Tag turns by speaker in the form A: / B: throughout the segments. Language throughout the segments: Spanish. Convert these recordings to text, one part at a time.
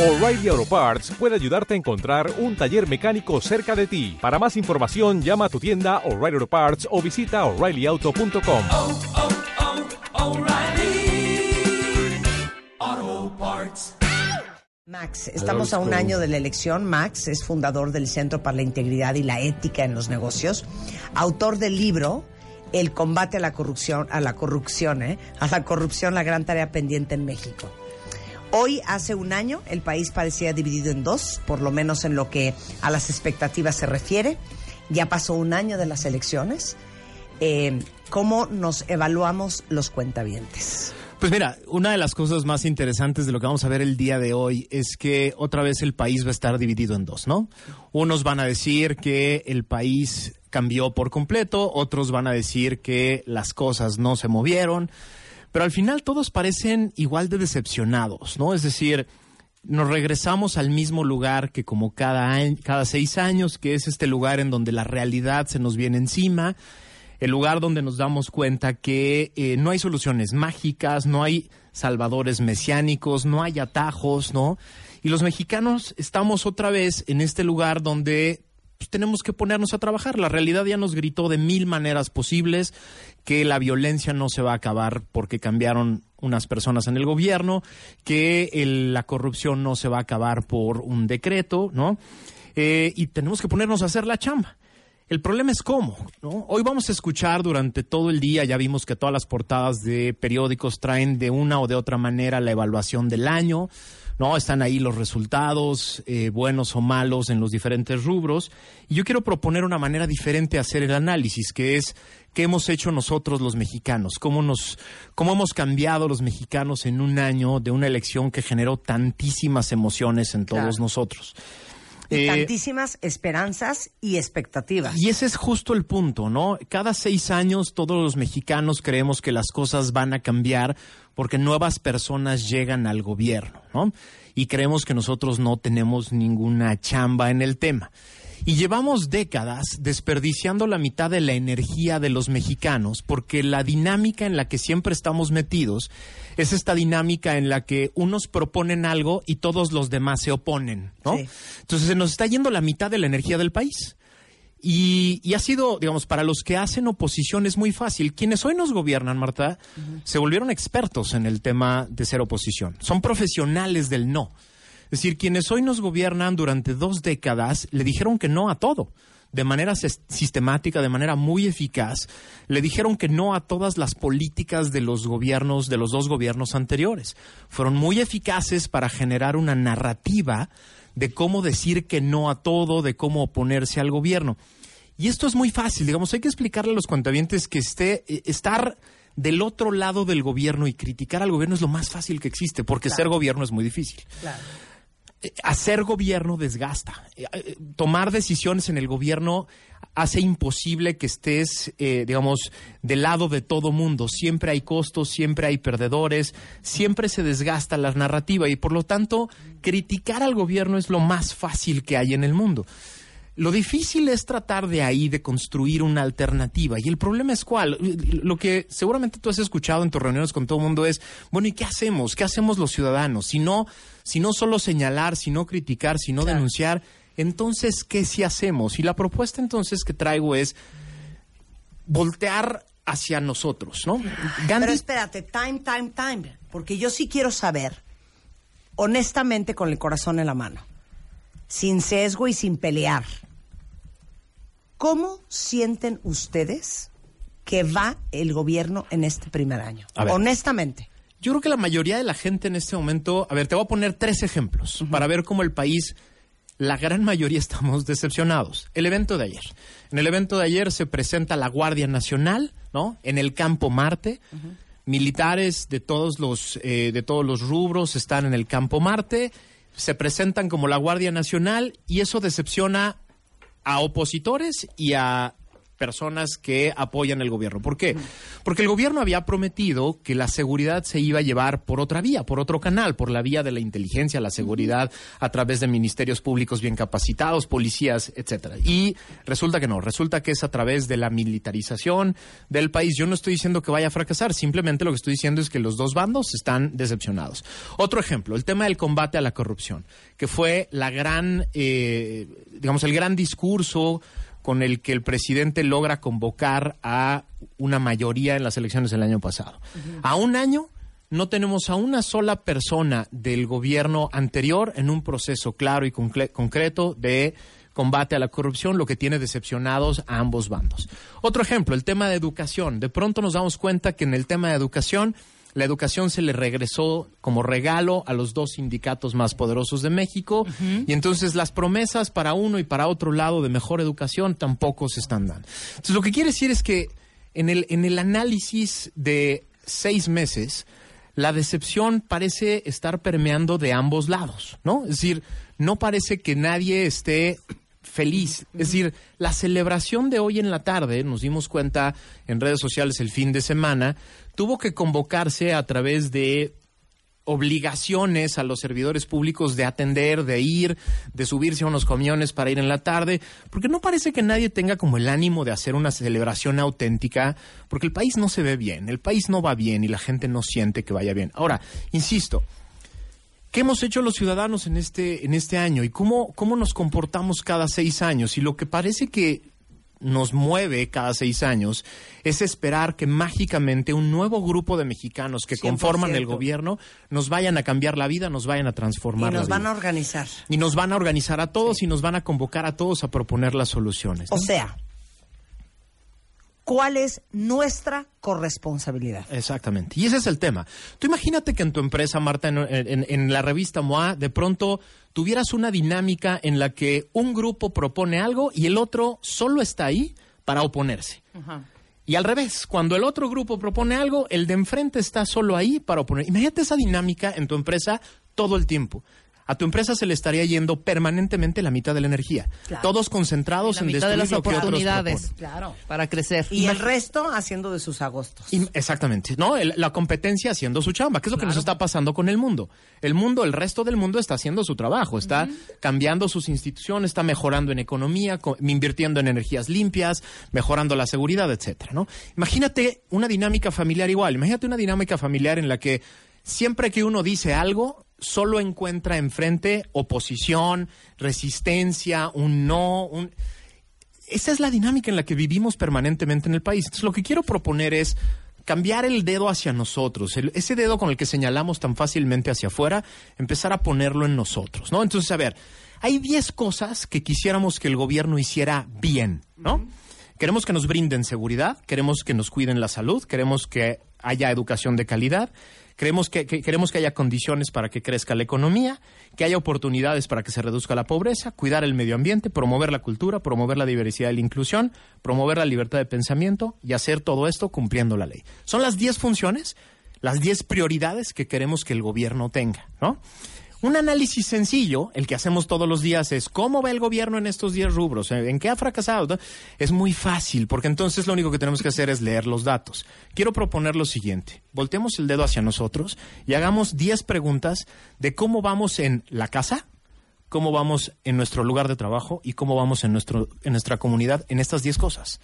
A: O'Reilly Auto Parts puede ayudarte a encontrar un taller mecánico cerca de ti. Para más información, llama a tu tienda O'Reilly Auto Parts o visita oreillyauto.com.
B: oh, oh, Parts.
C: Max, estamos a un año de la elección. Max es fundador del Centro para la Integridad y la Ética en los Negocios, autor del libro El combate a la corrupción, a la corrupción, ¿eh? a la corrupción, la gran tarea pendiente en México. Hoy, hace un año, el país parecía dividido en dos, por lo menos en lo que a las expectativas se refiere. Ya pasó un año de las elecciones. Eh, ¿Cómo nos evaluamos los cuentavientes?
D: Pues mira, una de las cosas más interesantes de lo que vamos a ver el día de hoy es que otra vez el país va a estar dividido en dos, ¿no? Unos van a decir que el país cambió por completo, otros van a decir que las cosas no se movieron, pero al final todos parecen igual de decepcionados, ¿no? Es decir, nos regresamos al mismo lugar que como cada, cada seis años, que es este lugar en donde la realidad se nos viene encima, el lugar donde nos damos cuenta que eh, no hay soluciones mágicas, no hay salvadores mesiánicos, no hay atajos, ¿no? Y los mexicanos estamos otra vez en este lugar donde pues, tenemos que ponernos a trabajar. La realidad ya nos gritó de mil maneras posibles que la violencia no se va a acabar porque cambiaron unas personas en el gobierno, que la corrupción no se va a acabar por un decreto, ¿no? Eh, y tenemos que ponernos a hacer la chamba. El problema es cómo, ¿no? Hoy vamos a escuchar durante todo el día, ya vimos que todas las portadas de periódicos traen de una o de otra manera la evaluación del año, ¿no? Están ahí los resultados, eh, buenos o malos en los diferentes rubros. Y yo quiero proponer una manera diferente de hacer el análisis, que es qué hemos hecho nosotros los mexicanos, cómo nos, cómo hemos cambiado los mexicanos en un año de una elección que generó tantísimas emociones en todos
C: Claro.
D: nosotros.
C: Y
D: Eh,
C: tantísimas esperanzas y expectativas.
D: y ese es justo el punto, ¿no? Cada seis años todos los mexicanos creemos que las cosas van a cambiar porque nuevas personas llegan al gobierno, ¿no? Y creemos que nosotros no tenemos ninguna chamba en el tema. Y llevamos décadas desperdiciando la mitad de la energía de los mexicanos porque la dinámica en la que siempre estamos metidos es esta dinámica en la que unos proponen algo y todos los demás se oponen, ¿no?
C: Sí.
D: Entonces se nos está yendo la mitad de la energía del país. Y, y ha sido, digamos, para los que hacen oposición es muy fácil. Quienes hoy nos gobiernan, Marta, se volvieron expertos en el tema de ser oposición. Son profesionales del no. Es decir, quienes hoy nos gobiernan durante dos décadas le dijeron que no a todo. De manera sis- sistemática, de manera muy eficaz, le dijeron que no a todas las políticas de los gobiernos, de los dos gobiernos anteriores. Fueron muy eficaces para generar una narrativa de cómo decir que no a todo, de cómo oponerse al gobierno. Y esto es muy fácil, digamos, hay que explicarle a los cuentavientes que esté, eh, estar del otro lado del gobierno y criticar al gobierno es lo más fácil que existe, porque ser gobierno es muy difícil.
C: Claro.
D: Hacer gobierno desgasta. Eh, eh, Tomar decisiones en el gobierno hace imposible que estés, eh, digamos, del lado de todo mundo. Siempre hay costos, siempre hay perdedores, siempre se desgasta la narrativa y por lo tanto criticar al gobierno es lo más fácil que hay en el mundo. Lo difícil es tratar de ahí de construir una alternativa. Y el problema es cuál. Lo que seguramente tú has escuchado en tus reuniones con todo el mundo es, bueno, ¿y qué hacemos? ¿Qué hacemos los ciudadanos? Si no, si no solo señalar, si no criticar, si no denunciar, entonces, ¿qué sí hacemos? Y la propuesta entonces que traigo es voltear hacia nosotros, ¿no? Gandhi
C: Pero espérate, time, time, time. Porque yo sí quiero saber, honestamente, con el corazón en la mano, sin sesgo y sin pelear, ¿cómo sienten ustedes que va el gobierno en este primer año? Honestamente.
D: Yo creo que la mayoría de la gente en este momento, a ver, te voy a poner tres ejemplos para ver cómo el país, la gran mayoría estamos decepcionados. El evento de ayer. En el evento de ayer se presenta la Guardia Nacional, ¿no? En el campo Marte. Militares de todos los eh, de todos los rubros están en el campo Marte, se presentan como la Guardia Nacional y eso decepciona a opositores y a personas que apoyan el gobierno. ¿Por qué? Porque el gobierno había prometido que la seguridad se iba a llevar por otra vía, por otro canal, por la vía de la inteligencia, la seguridad a través de ministerios públicos bien capacitados, policías, etcétera. Y resulta que no, resulta que es a través de la militarización del país. Yo no estoy diciendo que vaya a fracasar, simplemente lo que estoy diciendo es que los dos bandos están decepcionados. Otro ejemplo, el tema del combate a la corrupción, que fue la gran, eh, digamos, el gran discurso con el que el presidente logra convocar a una mayoría en las elecciones del año pasado. A un año no tenemos a una sola persona del gobierno anterior en un proceso claro y concreto de combate a la corrupción, lo que tiene decepcionados a ambos bandos. Otro ejemplo, el tema de educación. De pronto nos damos cuenta que en el tema de educación la educación se le regresó como regalo a los dos sindicatos más poderosos de México y entonces las promesas para uno y para otro lado de mejor educación tampoco se están dando. Entonces lo que quiere decir es que en el, en el análisis de seis meses, la decepción parece estar permeando de ambos lados, ¿no? Es decir, no parece que nadie esté feliz. Es decir, la celebración de hoy en la tarde, nos dimos cuenta en redes sociales el fin de semana, tuvo que convocarse a través de obligaciones a los servidores públicos de atender, de ir, de subirse a unos camiones para ir en la tarde, porque no parece que nadie tenga como el ánimo de hacer una celebración auténtica, porque el país no se ve bien, el país no va bien y la gente no siente que vaya bien. Ahora, insisto, ¿Qué hemos hecho los ciudadanos en este, en este año y cómo, cómo nos comportamos cada seis años? Y lo que parece que nos mueve cada seis años es esperar que mágicamente un nuevo grupo de mexicanos que conforman el
C: 100%.
D: gobierno nos vayan a cambiar la vida, nos vayan a
C: Y
D: transformar
C: nos
D: la
C: van a organizar.
D: Y nos van a organizar a todos y nos van a convocar a todos a proponer las soluciones. ¿no?
C: O sea, ¿cuál es nuestra corresponsabilidad?
D: Exactamente. Y ese es el tema. Tú imagínate que en tu empresa, Marta, en, en- en la revista MOA, de pronto tuvieras una dinámica en la que un grupo propone algo y el otro solo está ahí para oponerse. Y al revés, cuando el otro grupo propone algo, el de enfrente está solo ahí para oponer. Imagínate esa dinámica en tu empresa todo el tiempo. A tu empresa se le estaría yendo permanentemente la mitad de la energía.
C: Claro.
D: Todos concentrados
E: la
D: en
E: mitad de las
D: lo que otros
E: oportunidades.
C: Claro.
E: para crecer.
C: Y el resto haciendo de sus agostos.
D: Y- exactamente, ¿no? El- la competencia haciendo su chamba, que es lo que nos está pasando con el mundo. El mundo, el resto del mundo está haciendo su trabajo, está cambiando sus instituciones, está mejorando en economía, co- invirtiendo en energías limpias, mejorando la seguridad, etcétera, ¿no? Imagínate una dinámica familiar igual, imagínate una dinámica familiar en la que siempre que uno dice algo, solo encuentra enfrente oposición, resistencia, un no, un esa es la dinámica en la que vivimos permanentemente en el país. Entonces, lo que quiero proponer es cambiar el dedo hacia nosotros, el- ese dedo con el que señalamos tan fácilmente hacia afuera, empezar a ponerlo en nosotros, ¿no? Entonces, a ver, hay 10 cosas que quisiéramos que el gobierno hiciera bien, ¿no? Queremos que nos brinden seguridad, queremos que nos cuiden la salud, queremos que haya educación de calidad, queremos que, que- queremos que haya condiciones para que crezca la economía, que haya oportunidades para que se reduzca la pobreza, cuidar el medio ambiente, promover la cultura, promover la diversidad y la inclusión, promover la libertad de pensamiento y hacer todo esto cumpliendo la ley. Son las 10 funciones, las 10 prioridades que queremos que el gobierno tenga, ¿no? Un análisis sencillo, el que hacemos todos los días, es cómo va el gobierno en estos 10 rubros, en qué ha fracasado. Es muy fácil, porque entonces lo único que tenemos que hacer es leer los datos. Quiero proponer lo siguiente, voltemos el dedo hacia nosotros y hagamos 10 preguntas de cómo vamos en la casa, cómo vamos en nuestro lugar de trabajo y cómo vamos en, nuestro, en nuestra comunidad en estas 10 cosas.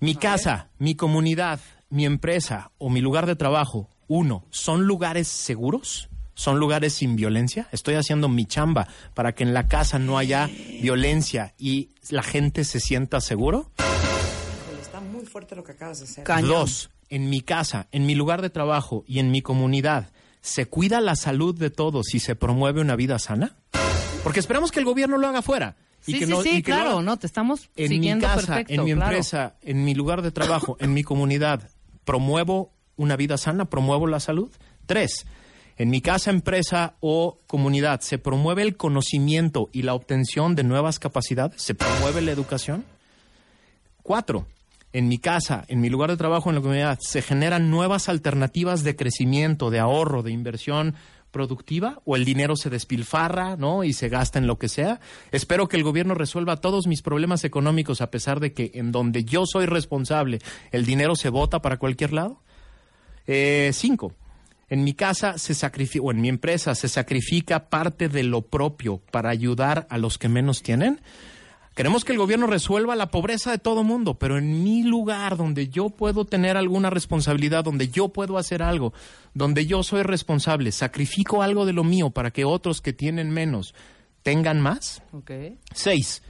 D: Mi casa, mi comunidad, mi empresa o mi lugar de trabajo, uno, ¿son lugares seguros? ¿Son lugares sin violencia? Estoy haciendo mi chamba para que en la casa no haya violencia y la gente se sienta seguro.
C: Está muy fuerte lo que acabas de hacer.
E: Cañón.
D: Dos, en mi casa, en mi lugar de trabajo y en mi comunidad, ¿se cuida la salud de todos y se promueve una vida sana? Porque esperamos que el gobierno lo haga fuera. Y
E: Sí,
D: que
E: sí,
D: no-
E: sí,
D: y que lo
E: claro, no, te estamos
D: en mi
E: siguiendo
D: casa,
E: perfecto.
D: en mi
E: claro.
D: empresa, en mi lugar de trabajo, en mi comunidad, promuevo una vida sana, promuevo la salud. Tres, en mi casa, empresa o comunidad, ¿se promueve el conocimiento y la obtención de nuevas capacidades? ¿Se promueve la educación? Cuatro, en mi casa, en mi lugar de trabajo, en la comunidad, se generan nuevas alternativas de crecimiento, de ahorro, de inversión productiva o el dinero se despilfarra, ¿no? Y se gasta en lo que sea. Espero que el gobierno resuelva todos mis problemas económicos a pesar de que en donde yo soy responsable el dinero se vota para cualquier lado. Eh, cinco, en mi casa se sacrifica, o en mi empresa se sacrifica parte de lo propio para ayudar a los que menos tienen. Queremos que el gobierno resuelva la pobreza de todo mundo, pero en mi lugar donde yo puedo tener alguna responsabilidad, donde yo puedo hacer algo, donde yo soy responsable, sacrifico algo de lo mío para que otros que tienen menos tengan más.
E: Ok.
D: Seis,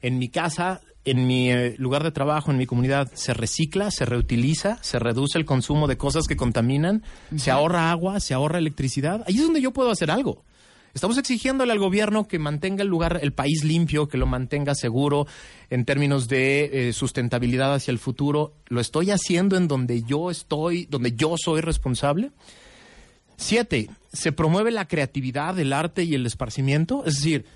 D: en mi casa, en mi eh, lugar de trabajo, en mi comunidad, se recicla, se reutiliza, se reduce el consumo de cosas que contaminan, se ahorra agua, se ahorra electricidad. Ahí es donde yo puedo hacer algo. Estamos exigiéndole al gobierno que mantenga el lugar, el país limpio, que lo mantenga seguro en términos de eh, sustentabilidad hacia el futuro. ¿Lo estoy haciendo en donde yo estoy, donde yo soy responsable? Siete, se promueve la creatividad, el arte y el esparcimiento. Es decir,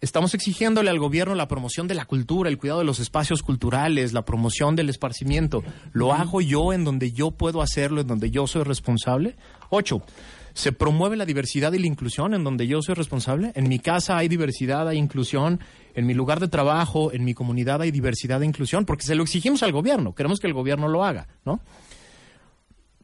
D: estamos exigiéndole al gobierno la promoción de la cultura, el cuidado de los espacios culturales, la promoción del esparcimiento. ¿Lo hago yo en donde yo puedo hacerlo, en donde yo soy responsable? Ocho, se promueve la diversidad y la inclusión en donde yo soy responsable. En mi casa hay diversidad, hay inclusión. En mi lugar de trabajo, en mi comunidad hay diversidad e inclusión, porque se lo exigimos al gobierno. Queremos que el gobierno lo haga, ¿no?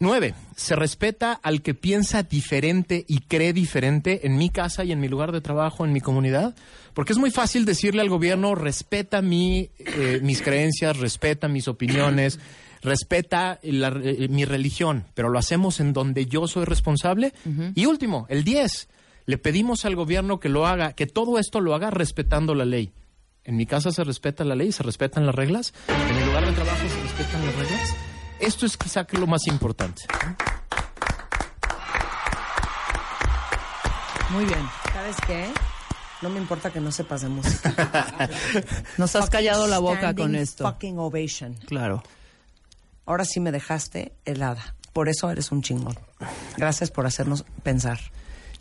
D: Nueve, se respeta al que piensa diferente y cree diferente en mi casa y en mi lugar de trabajo, en mi comunidad. Porque es muy fácil decirle al gobierno, respeta mi, eh, mis creencias, respeta mis opiniones, respeta la- eh, mi religión, pero lo hacemos en donde yo soy responsable. Y último, el 10, le pedimos al gobierno que lo haga, que todo esto lo haga respetando la ley. En mi casa se respeta la ley, se respetan las reglas. En mi lugar de trabajo se respetan las reglas. Esto es quizá que lo más importante.
E: Muy bien.
C: ¿Sabes qué? No me importa que no sepas de música.
E: Nos has callado la boca con esto.
C: Fucking ovation.
E: Claro.
C: Ahora sí me dejaste helada. Por eso eres un chingón. Gracias por hacernos pensar.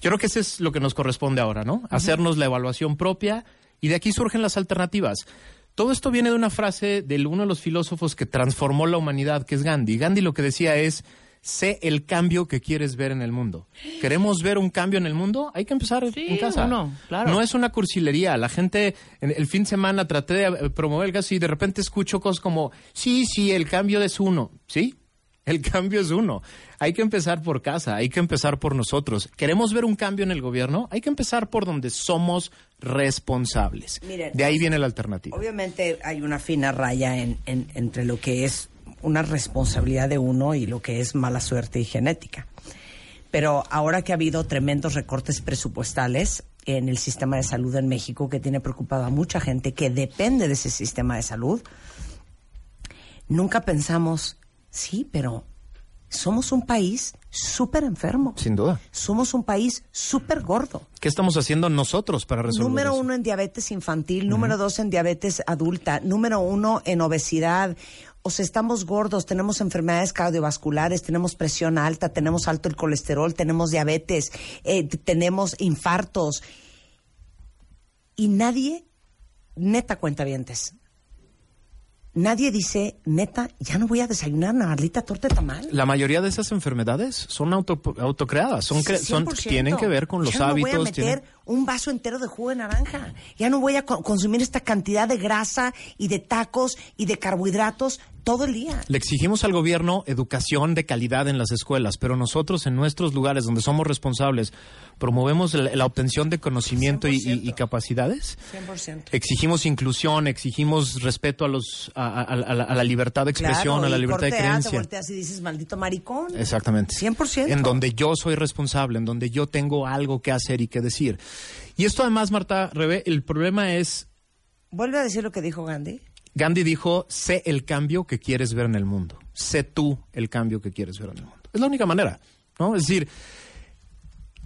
D: Yo creo que eso es lo que nos corresponde ahora, ¿no? Hacernos la evaluación propia y de aquí surgen las alternativas. Todo esto viene de una frase de uno de los filósofos que transformó la humanidad, que es Gandhi. Gandhi lo que decía es, sé el cambio que quieres ver en el mundo. ¿Queremos ver un cambio en el mundo? Hay que empezar
E: Sí,
D: en casa.
E: uno, claro.
D: No es una cursilería. La gente, en el fin de semana traté de eh, promover el caso y de repente escucho cosas como, sí, sí, el cambio es uno. ¿Sí? El cambio es uno. Hay que empezar por casa, hay que empezar por nosotros. ¿Queremos ver un cambio en el gobierno? Hay que empezar por donde somos responsables.
C: Miren,
D: de ahí viene la alternativa.
C: Obviamente hay una fina raya en- en- entre lo que es una responsabilidad de uno y lo que es mala suerte y genética. Pero ahora que ha habido tremendos recortes presupuestales en el sistema de salud en México, que tiene preocupada a mucha gente que depende de ese sistema de salud, nunca pensamos, sí, pero somos un país súper enfermo.
D: Sin duda.
C: Somos un país súper gordo.
D: ¿Qué estamos haciendo nosotros para resolver
C: Número
D: eso?
C: uno en diabetes infantil, número dos en diabetes adulta, número uno en obesidad. O sea, estamos gordos, tenemos enfermedades cardiovasculares, tenemos presión alta, tenemos alto el colesterol, tenemos diabetes, eh, tenemos infartos. Y nadie, neta cuenta nadie dice, neta, ya no voy a desayunar una maldita torta de tamal.
D: La mayoría de esas enfermedades son auto, autocreadas, son, son
C: 100%.
D: tienen que ver con los
C: ya no
D: hábitos.
C: voy a meter
D: tienen-
C: un vaso entero de jugo de naranja. Ya no voy a co- consumir esta cantidad de grasa y de tacos y de carbohidratos todo el día.
D: Le exigimos al gobierno educación de calidad en las escuelas, pero nosotros en nuestros lugares donde somos responsables promovemos la, la obtención de conocimiento y, y- y capacidades.
C: 100%.
D: Exigimos inclusión, exigimos respeto a los a, a- a la, a la libertad de expresión,
C: Claro,
D: a la libertad de
C: corteas, te
D: creencia.
C: volteas y dices, maldito maricón.
D: Exactamente.
C: 100%.
D: En donde yo soy responsable, en donde yo tengo algo que hacer y que decir. Y esto además, Marta Rebe, el problema es,
C: Vuelve a decir lo que dijo Gandhi.
D: Gandhi dijo, sé el cambio que quieres ver en el mundo. Sé tú el cambio que quieres ver en el mundo. Es la única manera, ¿no? Es decir,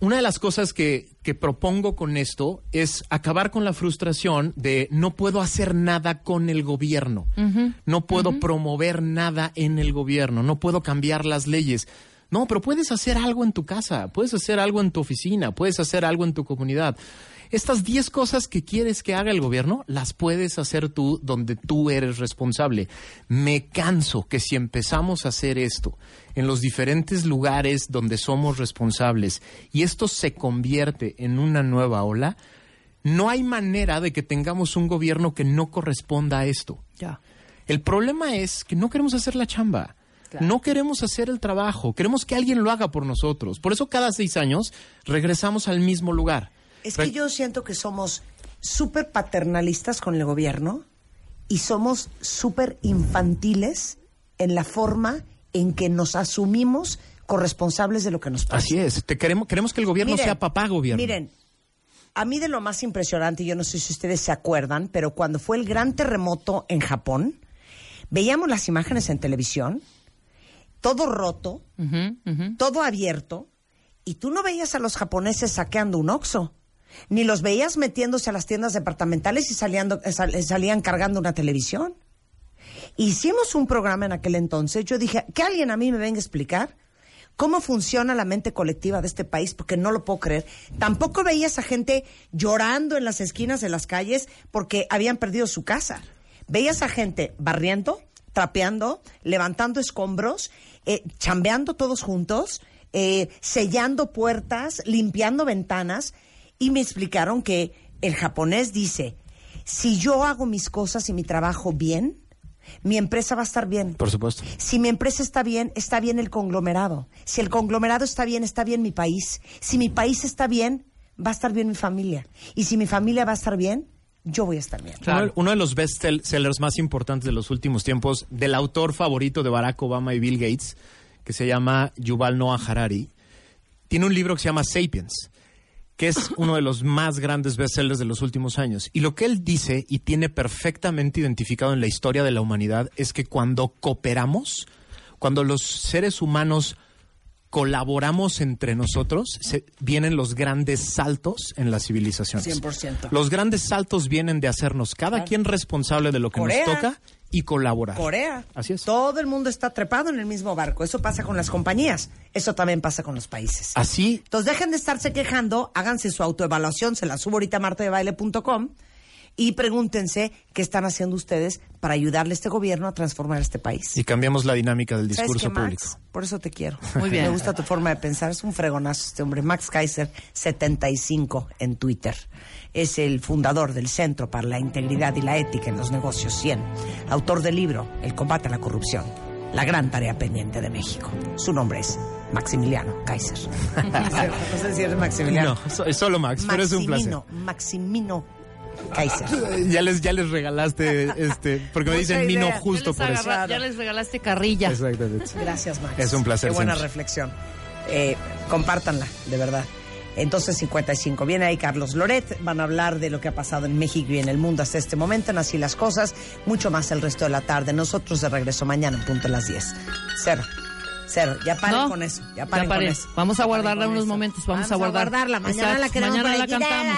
D: una de las cosas que, que propongo con esto es acabar con la frustración de no puedo hacer nada con el gobierno, no puedo promover nada en el gobierno, no puedo cambiar las leyes. No, pero puedes hacer algo en tu casa, puedes hacer algo en tu oficina, puedes hacer algo en tu comunidad. Estas 10 cosas que quieres que haga el gobierno, las puedes hacer tú donde tú eres responsable. Me canso que si empezamos a hacer esto en los diferentes lugares donde somos responsables y esto se convierte en una nueva ola, no hay manera de que tengamos un gobierno que no corresponda a esto.
E: Ya.
D: El problema es que no queremos hacer la chamba. No queremos hacer el trabajo. Queremos que alguien lo haga por nosotros. Por eso cada seis años regresamos al mismo lugar.
C: Es que yo siento que somos súper paternalistas con el gobierno y somos súper infantiles en la forma en que nos asumimos corresponsables de lo que nos pasa.
D: Así es. Te queremos, queremos que el gobierno
C: Miren,
D: sea papá gobierno.
C: Miren, a mí de lo más impresionante, yo no sé si ustedes se acuerdan, pero cuando fue el gran terremoto en Japón, veíamos las imágenes en televisión, todo roto, todo abierto, y tú no veías a los japoneses saqueando un oxo, ni los veías metiéndose a las tiendas departamentales y saliendo- eh, sal- salían cargando una televisión. Hicimos un programa en aquel entonces, yo dije, que alguien a mí me venga a explicar cómo funciona la mente colectiva de este país, porque no lo puedo creer. Tampoco veías a gente llorando en las esquinas de las calles porque habían perdido su casa. Veías a gente barriendo, trapeando, levantando escombros, eh, chambeando todos juntos, eh, sellando puertas, limpiando ventanas, y me explicaron que el japonés dice, si yo hago mis cosas y mi trabajo bien, mi empresa va a estar bien.
D: Por supuesto.
C: Si mi empresa está bien, está bien el conglomerado. Si el conglomerado está bien, está bien mi país. Si mi país está bien, va a estar bien mi familia. Y si mi familia va a estar bien, yo voy a estar bien.
D: Uno, uno de los best sell- sellers más importantes de los últimos tiempos, del autor favorito de Barack Obama y Bill Gates, que se llama Yuval Noah Harari, tiene un libro que se llama Sapiens, que es uno de los más grandes bestsellers de los últimos años. Y lo que él dice y tiene perfectamente identificado en la historia de la humanidad es que cuando cooperamos, cuando los seres humanos colaboramos entre nosotros, se- vienen los grandes saltos en las civilizaciones.
C: 100%.
D: Los grandes saltos vienen de hacernos cada quien responsable de lo que
C: Corea.
D: nos toca y colaborar.
C: Corea.
D: Así es.
C: Todo el mundo está trepado en el mismo barco. Eso pasa con las compañías. Eso también pasa con los países.
D: Así
C: Entonces dejen de estarse quejando, háganse su autoevaluación, se la subo ahorita a martadebaile.com y pregúntense qué están haciendo ustedes para ayudarle a este gobierno a transformar este país.
D: y cambiamos la dinámica del
C: ¿Sabes
D: discurso
C: Max?
D: público.
C: Por eso te quiero.
E: Muy bien.
C: Me gusta tu forma de pensar. Es un fregonazo este hombre. Max Kaiser, 75 en Twitter. Es el fundador del Centro para la Integridad y la Ética en los Negocios 100. Autor del libro El combate a la corrupción. La gran tarea pendiente de México. Su nombre es Maximiliano Kaiser. no sé si eres Maximiliano.
D: No, es solo Max, pero es un placer.
C: Maximino Kaiser.
D: Ya les, ya les regalaste, este, porque me dicen Mino justo por eso.
E: ya les regalaste carrilla.
D: Exactamente.
C: Gracias, Max.
D: Es un placer
C: Qué buena
D: siempre.
C: reflexión. Eh, compártanla, de verdad. Entonces, 55. Viene ahí Carlos Loret. Van a hablar de lo que ha pasado en México y en el mundo hasta este momento, en Así las Cosas. Mucho más el resto de la tarde. Nosotros de regreso mañana en punto a las 10. Cero. Cero. Ya paren
E: No,
C: con eso. Ya
E: ya
C: paren con eso.
E: Vamos a guardarla unos
C: eso.
E: momentos, vamos a guardar.
C: guardarla. Mañana
E: Exacto,
C: la queremos
E: mañana la cantamos.